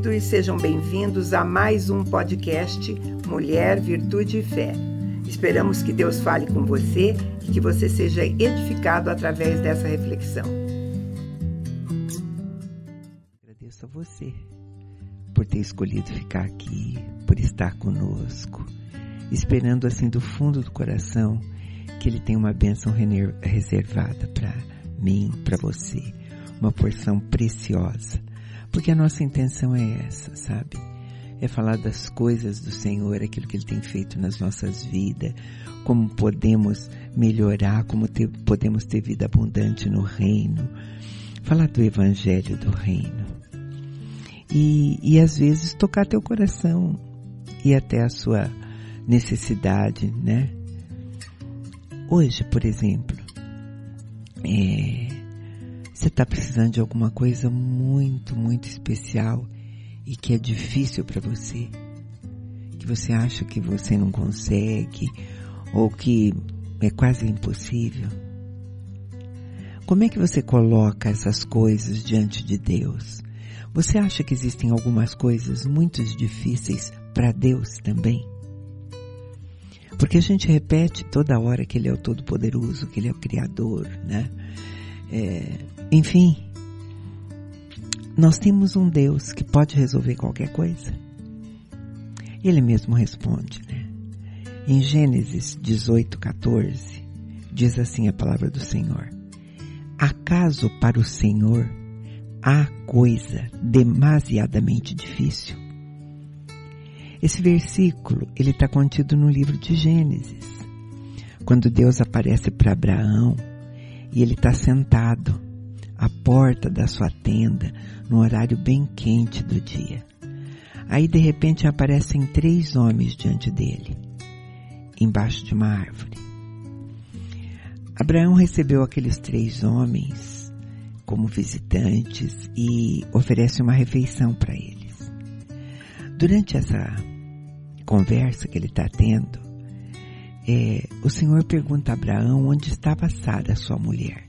queridos, sejam bem-vindos a mais um podcast Mulher, Virtude e Fé. Esperamos que Deus fale com você e que você seja edificado através dessa reflexão. Agradeço a você por ter escolhido ficar aqui, por estar conosco, esperando assim do fundo do coração que Ele tem uma bênção reservada para mim, para você, uma porção preciosa, porque a nossa intenção é essa, sabe? É falar das coisas do Senhor, aquilo que Ele tem feito nas nossas vidas, como podemos melhorar, como ter, podemos ter vida abundante no reino, falar do Evangelho do reino. E, e às vezes tocar teu coração e até a sua necessidade, né? Hoje, por exemplo, é, você está precisando de alguma coisa muito, muito especial e que é difícil para você, que você acha que você não consegue ou que é quase impossível. Como é que você coloca essas coisas diante de Deus? Você acha que existem algumas coisas muito difíceis para Deus também? Porque a gente repete toda hora que Ele é o Todo-Poderoso, que Ele é o Criador, né? É, enfim, nós temos um Deus que pode resolver qualquer coisa. Ele mesmo responde, né? Em Gênesis 18, 14, diz assim a palavra do Senhor: Acaso para o Senhor há coisa demasiadamente difícil? Esse versículo, ele está contido no livro de Gênesis. Quando Deus aparece para Abraão e ele está sentado à porta da sua tenda, no horário bem quente do dia. Aí de repente aparecem três homens diante dele, embaixo de uma árvore. Abraão recebeu aqueles três homens como visitantes e oferece uma refeição para eles. Durante essa conversa que ele está tendo, é, o Senhor pergunta a Abraão onde estava Sara, sua mulher.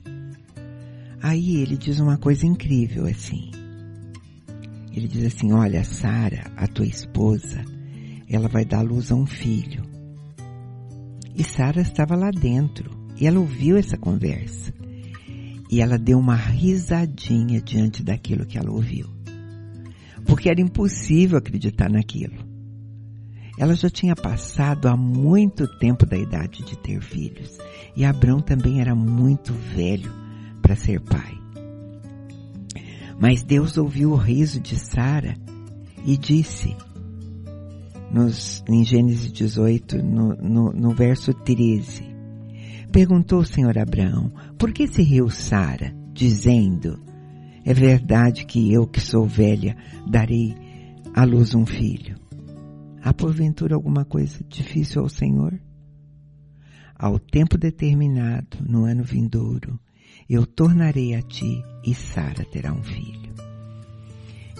Aí ele diz uma coisa incrível assim. Ele diz assim: Olha, Sara, a tua esposa, ela vai dar luz a um filho. E Sara estava lá dentro e ela ouviu essa conversa. E ela deu uma risadinha diante daquilo que ela ouviu. Porque era impossível acreditar naquilo. Ela já tinha passado há muito tempo da idade de ter filhos. E Abrão também era muito velho para ser pai. Mas Deus ouviu o riso de Sara e disse, nos, em Gênesis 18, no, no, no verso 13, perguntou o Senhor Abraão, por que se riu Sara, dizendo, é verdade que eu que sou velha darei à luz um filho. Há porventura alguma coisa difícil ao Senhor? Ao tempo determinado, no ano vindouro, eu tornarei a ti e Sara terá um filho.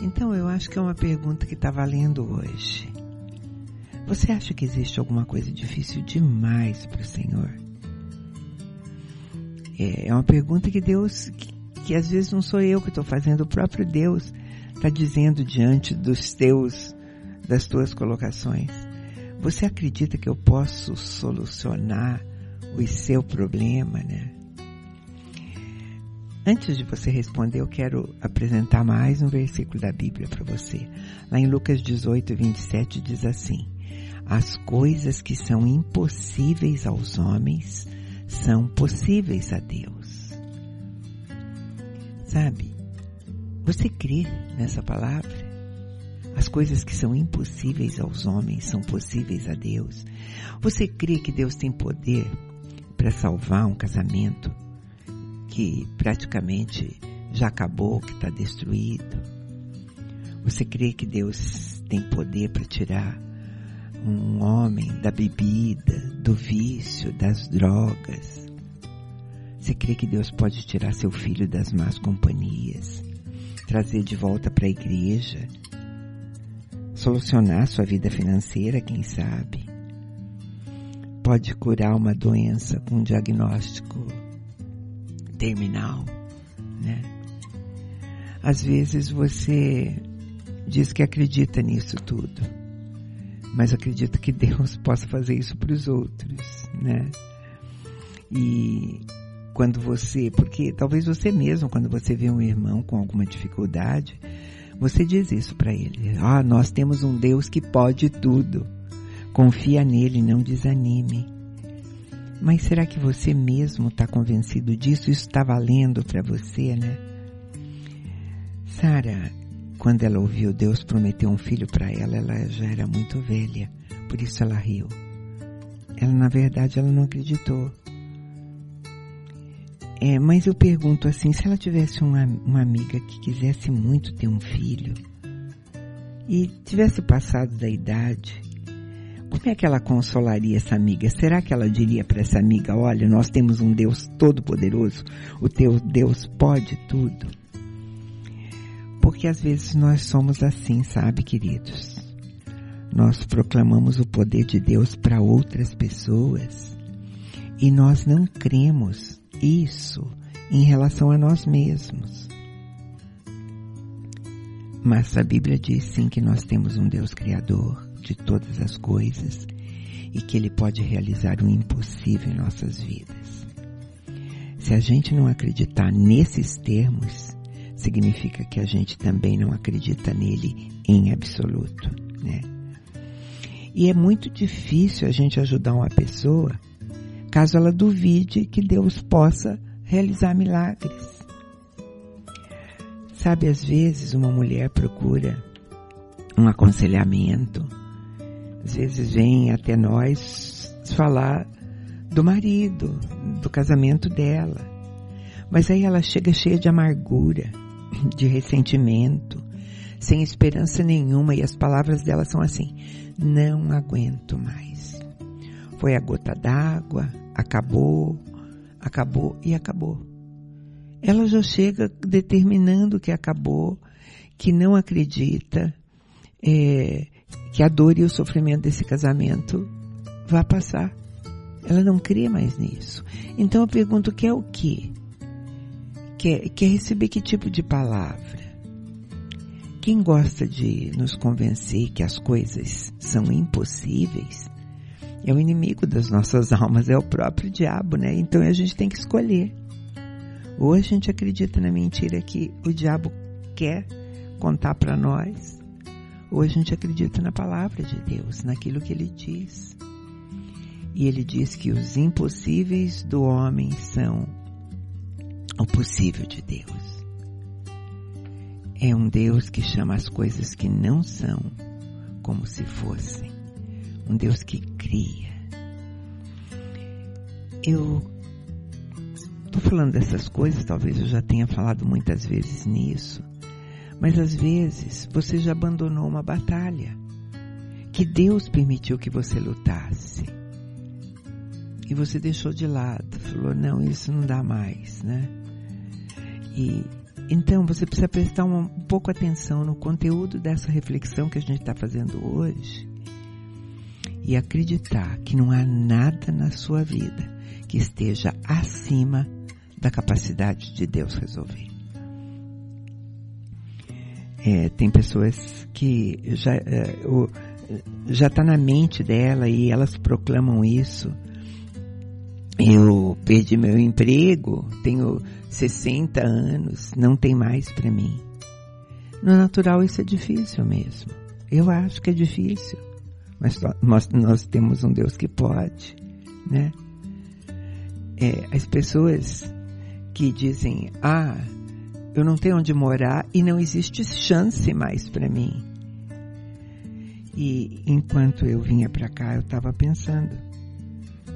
Então eu acho que é uma pergunta que está valendo hoje. Você acha que existe alguma coisa difícil demais para o Senhor? É, é uma pergunta que Deus, que, que às vezes não sou eu que estou fazendo, o próprio Deus está dizendo diante dos teus das tuas colocações. Você acredita que eu posso solucionar o seu problema, né? Antes de você responder, eu quero apresentar mais um versículo da Bíblia para você. Lá em Lucas 18, 27 diz assim: As coisas que são impossíveis aos homens são possíveis a Deus. Sabe? Você crê nessa palavra? As coisas que são impossíveis aos homens são possíveis a Deus. Você crê que Deus tem poder para salvar um casamento que praticamente já acabou, que está destruído? Você crê que Deus tem poder para tirar um homem da bebida, do vício, das drogas? Você crê que Deus pode tirar seu filho das más companhias, trazer de volta para a igreja solucionar sua vida financeira, quem sabe. pode curar uma doença com um diagnóstico terminal, né? Às vezes você diz que acredita nisso tudo, mas acredita que Deus possa fazer isso para os outros, né? E quando você, porque talvez você mesmo, quando você vê um irmão com alguma dificuldade, você diz isso para ele. Ah, nós temos um Deus que pode tudo. Confia nele, não desanime. Mas será que você mesmo está convencido disso? Isso está valendo para você, né? Sara, quando ela ouviu Deus prometer um filho para ela, ela já era muito velha, por isso ela riu. Ela, na verdade, ela não acreditou. É, mas eu pergunto assim, se ela tivesse uma, uma amiga que quisesse muito ter um filho e tivesse passado da idade, como é que ela consolaria essa amiga? Será que ela diria para essa amiga, olha, nós temos um Deus todo-poderoso, o teu Deus pode tudo? Porque às vezes nós somos assim, sabe, queridos? Nós proclamamos o poder de Deus para outras pessoas e nós não cremos isso em relação a nós mesmos. Mas a Bíblia diz sim que nós temos um Deus Criador de todas as coisas e que Ele pode realizar o impossível em nossas vidas. Se a gente não acreditar nesses termos, significa que a gente também não acredita nele em absoluto, né? E é muito difícil a gente ajudar uma pessoa caso ela duvide que Deus possa realizar milagres. Sabe, às vezes uma mulher procura um aconselhamento, às vezes vem até nós falar do marido, do casamento dela, mas aí ela chega cheia de amargura, de ressentimento, sem esperança nenhuma e as palavras dela são assim: não aguento mais. Foi a gota d'água, acabou, acabou e acabou. Ela já chega determinando que acabou, que não acredita é, que a dor e o sofrimento desse casamento vai passar. Ela não crê mais nisso. Então eu pergunto, quer o quê? Quer, quer receber que tipo de palavra? Quem gosta de nos convencer que as coisas são impossíveis é o inimigo das nossas almas, é o próprio diabo, né? Então a gente tem que escolher. Ou a gente acredita na mentira que o diabo quer contar para nós, ou a gente acredita na palavra de Deus, naquilo que ele diz. E ele diz que os impossíveis do homem são o possível de Deus. É um Deus que chama as coisas que não são como se fossem um Deus que Eu estou falando dessas coisas, talvez eu já tenha falado muitas vezes nisso, mas às vezes você já abandonou uma batalha que Deus permitiu que você lutasse. E você deixou de lado, falou, não, isso não dá mais, né? E então você precisa prestar um pouco atenção no conteúdo dessa reflexão que a gente está fazendo hoje e acreditar que não há nada na sua vida que esteja acima da capacidade de Deus resolver. É, tem pessoas que já é, já está na mente dela e elas proclamam isso. Eu perdi meu emprego, tenho 60 anos, não tem mais para mim. No natural isso é difícil mesmo. Eu acho que é difícil mas nós, nós temos um Deus que pode, né? É, as pessoas que dizem, ah, eu não tenho onde morar e não existe chance mais para mim. E enquanto eu vinha para cá, eu estava pensando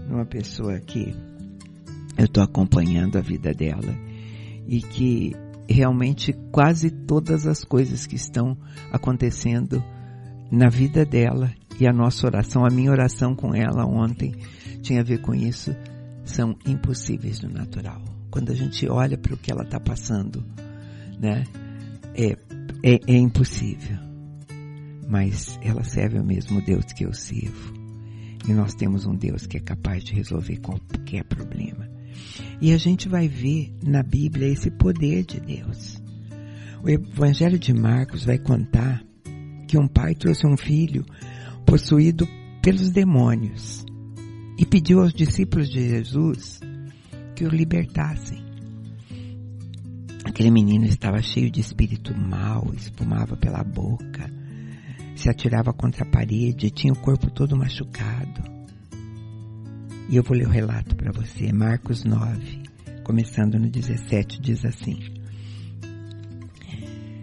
numa pessoa que eu estou acompanhando a vida dela e que realmente quase todas as coisas que estão acontecendo na vida dela e a nossa oração, a minha oração com ela ontem tinha a ver com isso, são impossíveis no natural. Quando a gente olha para o que ela está passando, né, é, é, é impossível. Mas ela serve ao mesmo Deus que eu sirvo. E nós temos um Deus que é capaz de resolver qualquer problema. E a gente vai ver na Bíblia esse poder de Deus. O Evangelho de Marcos vai contar que um pai trouxe um filho possuído pelos demônios e pediu aos discípulos de Jesus que o libertassem. Aquele menino estava cheio de espírito mau, espumava pela boca, se atirava contra a parede, tinha o corpo todo machucado. E eu vou ler o relato para você, Marcos 9, começando no 17, diz assim: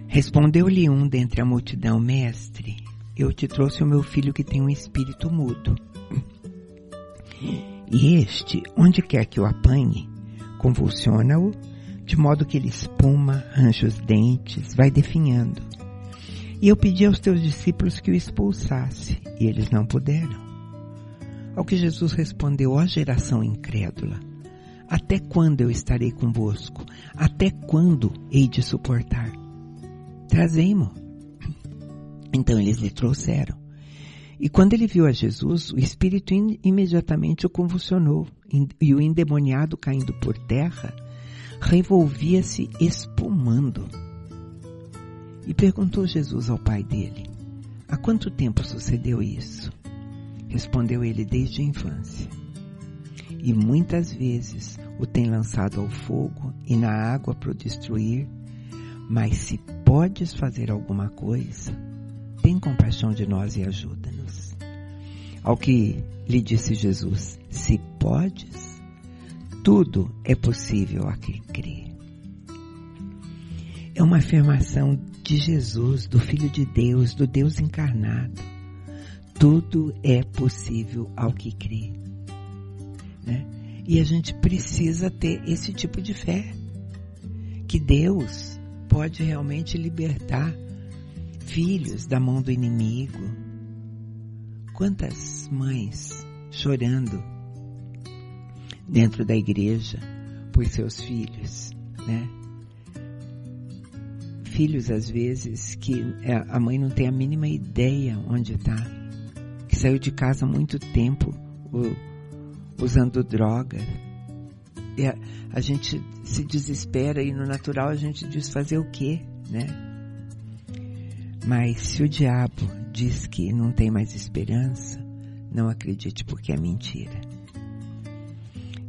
Respondeu-lhe um dentre a multidão, mestre, eu te trouxe o meu filho que tem um espírito mudo. E este, onde quer que o apanhe, convulsiona-o, de modo que ele espuma, arranja os dentes, vai definhando. E eu pedi aos teus discípulos que o expulsasse, e eles não puderam. Ao que Jesus respondeu, ó geração incrédula, até quando eu estarei convosco? Até quando hei de suportar? Trazei-mo. Então eles lhe trouxeram. E quando ele viu a Jesus, o espírito imediatamente o convulsionou, e o endemoniado caindo por terra, revolvia-se espumando. E perguntou Jesus ao pai dele: Há quanto tempo sucedeu isso? Respondeu ele: Desde a infância. E muitas vezes o tem lançado ao fogo e na água para o destruir. Mas se podes fazer alguma coisa, tem compaixão de nós e ajuda-nos. Ao que lhe disse Jesus: Se podes, tudo é possível a quem crê. É uma afirmação de Jesus, do Filho de Deus, do Deus encarnado. Tudo é possível ao que crê. Né? E a gente precisa ter esse tipo de fé. Que Deus pode realmente libertar filhos da mão do inimigo. Quantas mães chorando dentro da igreja por seus filhos, né? Filhos às vezes que é, a mãe não tem a mínima ideia onde está, que saiu de casa há muito tempo usando droga. E a, a gente se desespera e no natural a gente diz fazer o quê, né? Mas se o diabo diz que não tem mais esperança, não acredite porque é mentira.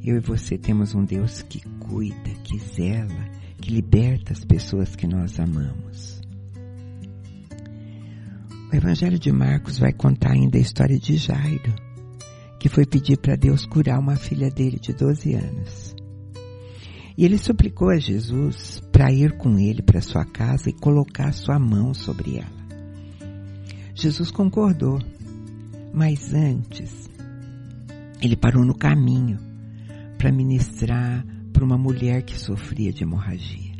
Eu e você temos um Deus que cuida, que zela, que liberta as pessoas que nós amamos. O Evangelho de Marcos vai contar ainda a história de Jairo, que foi pedir para Deus curar uma filha dele de 12 anos. E ele suplicou a Jesus para ir com ele para sua casa e colocar sua mão sobre ela. Jesus concordou, mas antes ele parou no caminho para ministrar para uma mulher que sofria de hemorragia.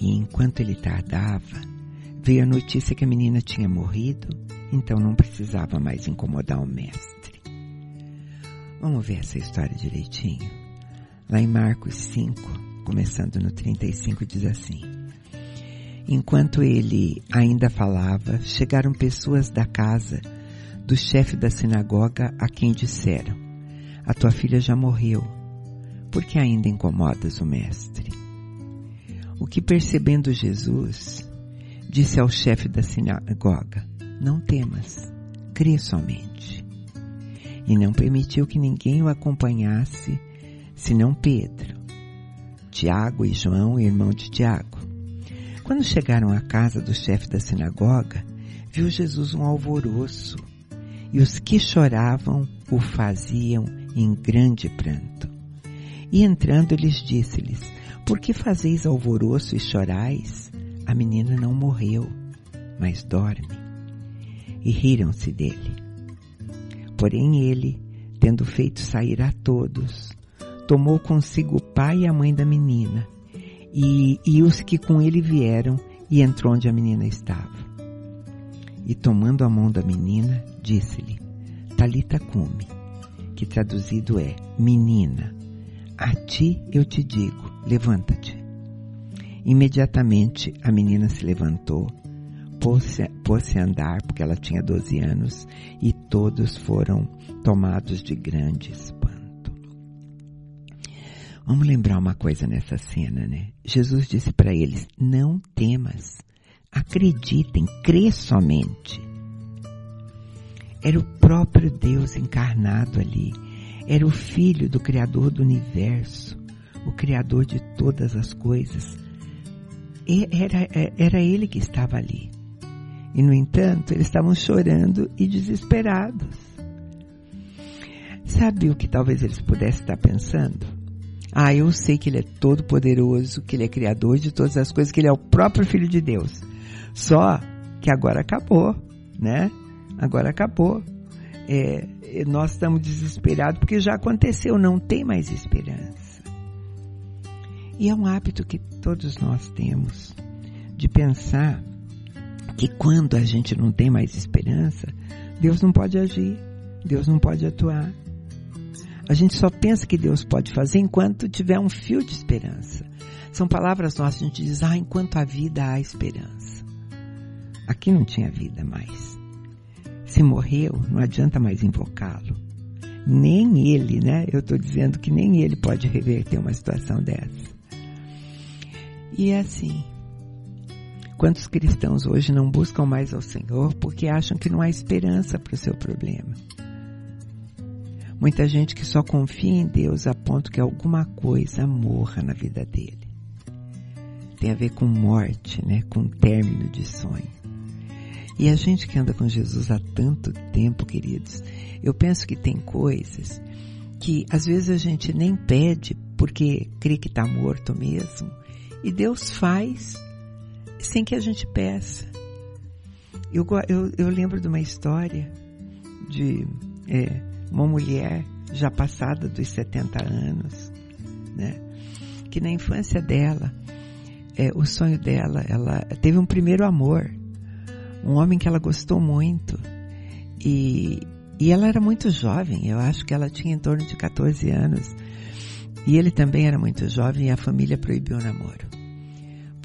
E enquanto ele tardava, veio a notícia que a menina tinha morrido, então não precisava mais incomodar o mestre. Vamos ver essa história direitinho. Lá em Marcos 5, começando no 35, diz assim: Enquanto ele ainda falava, chegaram pessoas da casa do chefe da sinagoga a quem disseram: A tua filha já morreu, por que ainda incomodas o mestre? O que percebendo Jesus, disse ao chefe da sinagoga: Não temas, crê somente. E não permitiu que ninguém o acompanhasse senão Pedro, Tiago e João, irmão de Tiago. Quando chegaram à casa do chefe da sinagoga, viu Jesus um alvoroço, e os que choravam o faziam em grande pranto. E entrando lhes disse-lhes, por que fazeis alvoroço e chorais? A menina não morreu, mas dorme. E riram-se dele. Porém ele, tendo feito sair a todos, tomou consigo o pai e a mãe da menina, e, e os que com ele vieram, e entrou onde a menina estava. E tomando a mão da menina, disse-lhe, Talita cume, que traduzido é, menina, a ti eu te digo, levanta-te. Imediatamente a menina se levantou, pôs-se pôs a andar, porque ela tinha 12 anos, e todos foram tomados de grande espanto. Vamos lembrar uma coisa nessa cena, né? Jesus disse para eles: Não temas, acreditem, crê somente. Era o próprio Deus encarnado ali. Era o Filho do Criador do universo, o Criador de todas as coisas. Era, era Ele que estava ali. E, no entanto, eles estavam chorando e desesperados. Sabe o que talvez eles pudessem estar pensando? Ah, eu sei que Ele é todo poderoso, que Ele é criador de todas as coisas, que Ele é o próprio Filho de Deus. Só que agora acabou, né? Agora acabou. É, nós estamos desesperados porque já aconteceu, não tem mais esperança. E é um hábito que todos nós temos de pensar que quando a gente não tem mais esperança, Deus não pode agir, Deus não pode atuar. A gente só pensa que Deus pode fazer enquanto tiver um fio de esperança. São palavras nossas, a gente diz, ah, enquanto há vida há esperança. Aqui não tinha vida mais. Se morreu, não adianta mais invocá-lo. Nem ele, né? Eu estou dizendo que nem ele pode reverter uma situação dessa. E é assim, Quantos cristãos hoje não buscam mais ao Senhor porque acham que não há esperança para o seu problema? Muita gente que só confia em Deus a ponto que alguma coisa morra na vida dele. Tem a ver com morte, né? Com término de sonho. E a gente que anda com Jesus há tanto tempo, queridos, eu penso que tem coisas que às vezes a gente nem pede porque crê que está morto mesmo. E Deus faz sem que a gente peça. Eu, eu, eu lembro de uma história de é, uma mulher já passada dos 70 anos, né? Que na infância dela, é, o sonho dela, ela teve um primeiro amor, um homem que ela gostou muito. E, e ela era muito jovem, eu acho que ela tinha em torno de 14 anos. E ele também era muito jovem e a família proibiu o namoro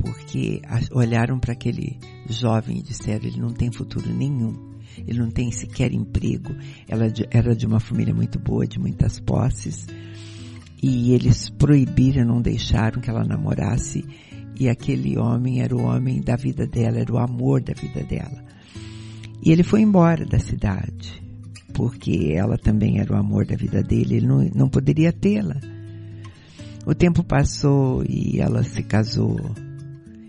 porque olharam para aquele jovem e disseram: ele não tem futuro nenhum, ele não tem sequer emprego. Ela era de uma família muito boa, de muitas posses, e eles proibiram, não deixaram que ela namorasse. E aquele homem era o homem da vida dela, era o amor da vida dela. E ele foi embora da cidade, porque ela também era o amor da vida dele, ele não, não poderia tê-la. O tempo passou e ela se casou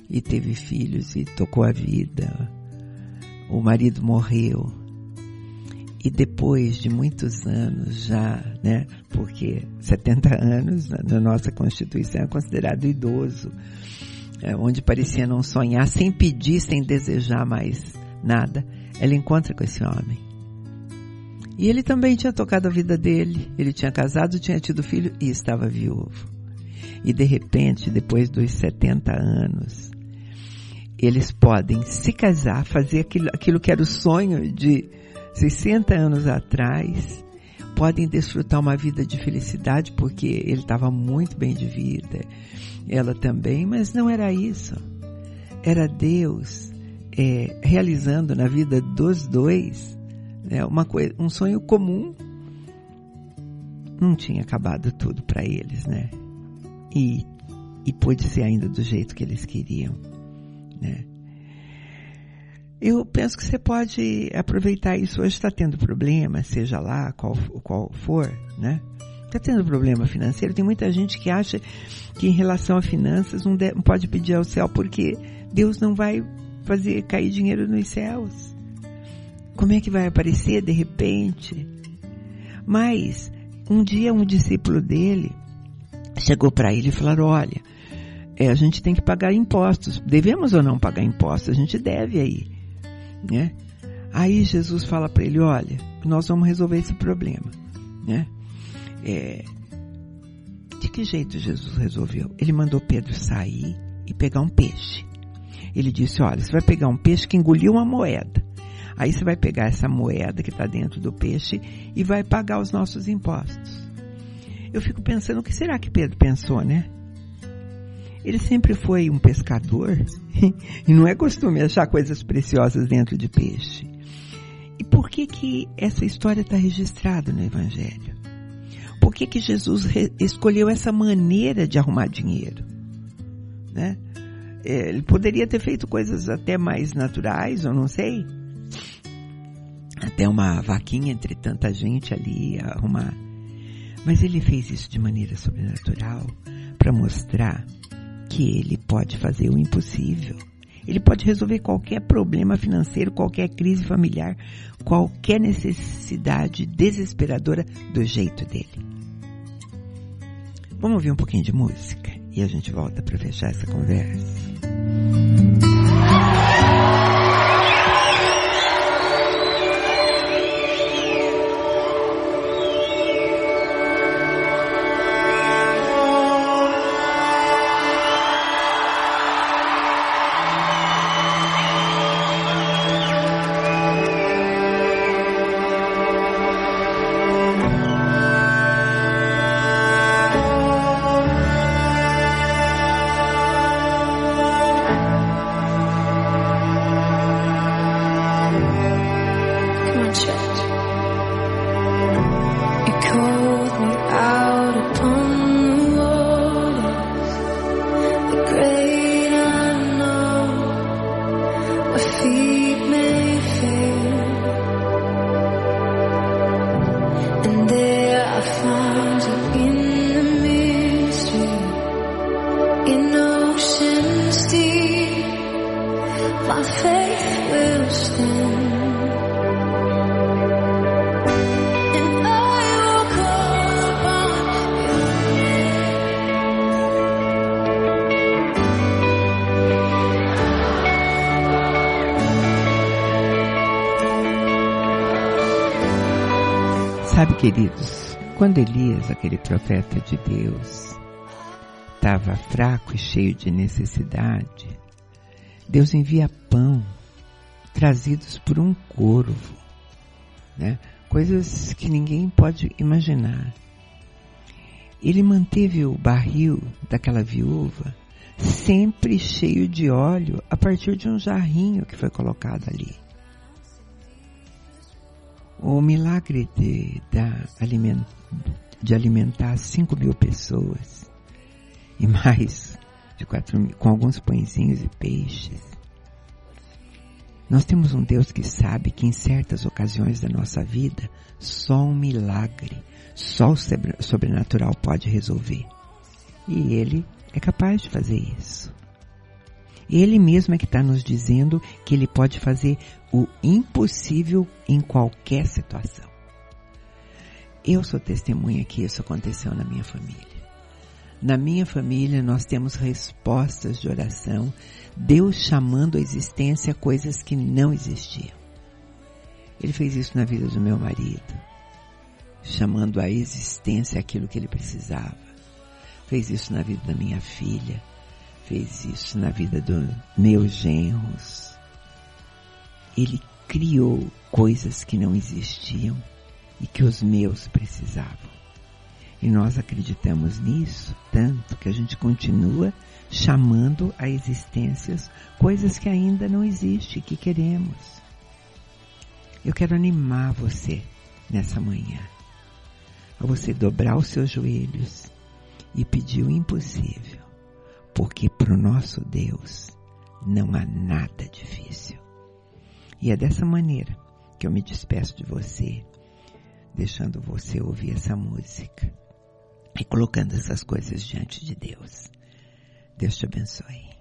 e teve filhos e tocou a vida. O marido morreu. E depois de muitos anos já, né, porque 70 anos na nossa Constituição é considerado idoso, é, onde parecia não sonhar, sem pedir, sem desejar mais nada, ela encontra com esse homem. E ele também tinha tocado a vida dele, ele tinha casado, tinha tido filho e estava viúvo. E de repente, depois dos 70 anos, eles podem se casar, fazer aquilo, aquilo que era o sonho de 60 anos atrás, podem desfrutar uma vida de felicidade, porque ele estava muito bem de vida, ela também, mas não era isso. Era Deus é, realizando na vida dos dois né, uma coisa, um sonho comum. Não tinha acabado tudo para eles, né? E, e pôde ser ainda do jeito que eles queriam né? Eu penso que você pode aproveitar isso. Hoje está tendo problema, seja lá qual, qual for, né? Está tendo problema financeiro. Tem muita gente que acha que em relação a finanças não, não pode pedir ao céu porque Deus não vai fazer cair dinheiro nos céus. Como é que vai aparecer de repente? Mas um dia um discípulo dele chegou para ele e falou: Olha, é, a gente tem que pagar impostos. Devemos ou não pagar impostos? A gente deve aí, né? Aí Jesus fala para ele, olha, nós vamos resolver esse problema, né? É, de que jeito Jesus resolveu? Ele mandou Pedro sair e pegar um peixe. Ele disse, olha, você vai pegar um peixe que engoliu uma moeda. Aí você vai pegar essa moeda que está dentro do peixe e vai pagar os nossos impostos. Eu fico pensando, o que será que Pedro pensou, né? Ele sempre foi um pescador e não é costume achar coisas preciosas dentro de peixe. E por que que essa história está registrada no Evangelho? Por que que Jesus escolheu essa maneira de arrumar dinheiro? Né? É, ele poderia ter feito coisas até mais naturais, eu não sei. Até uma vaquinha entre tanta gente ali arrumar. Mas ele fez isso de maneira sobrenatural para mostrar que ele pode fazer o impossível. Ele pode resolver qualquer problema financeiro, qualquer crise familiar, qualquer necessidade desesperadora do jeito dele. Vamos ouvir um pouquinho de música e a gente volta para fechar essa conversa. Quando Elias, aquele profeta de Deus, estava fraco e cheio de necessidade, Deus envia pão trazidos por um corvo, né? Coisas que ninguém pode imaginar. Ele manteve o barril daquela viúva sempre cheio de óleo a partir de um jarrinho que foi colocado ali. O milagre de, de alimentar 5 mil pessoas e mais de 4 mil, com alguns pãezinhos e peixes. Nós temos um Deus que sabe que em certas ocasiões da nossa vida, só um milagre, só o sobrenatural pode resolver. E Ele é capaz de fazer isso. Ele mesmo é que está nos dizendo que Ele pode fazer o impossível em qualquer situação. Eu sou testemunha que isso aconteceu na minha família. Na minha família nós temos respostas de oração, Deus chamando à existência coisas que não existiam. Ele fez isso na vida do meu marido, chamando à existência aquilo que ele precisava. Fez isso na vida da minha filha, fez isso na vida dos meus genros. Ele criou coisas que não existiam e que os meus precisavam. E nós acreditamos nisso tanto que a gente continua chamando a existências coisas que ainda não existem, que queremos. Eu quero animar você nessa manhã a você dobrar os seus joelhos e pedir o impossível porque para o nosso Deus não há nada difícil. E é dessa maneira que eu me despeço de você, deixando você ouvir essa música e colocando essas coisas diante de Deus. Deus te abençoe.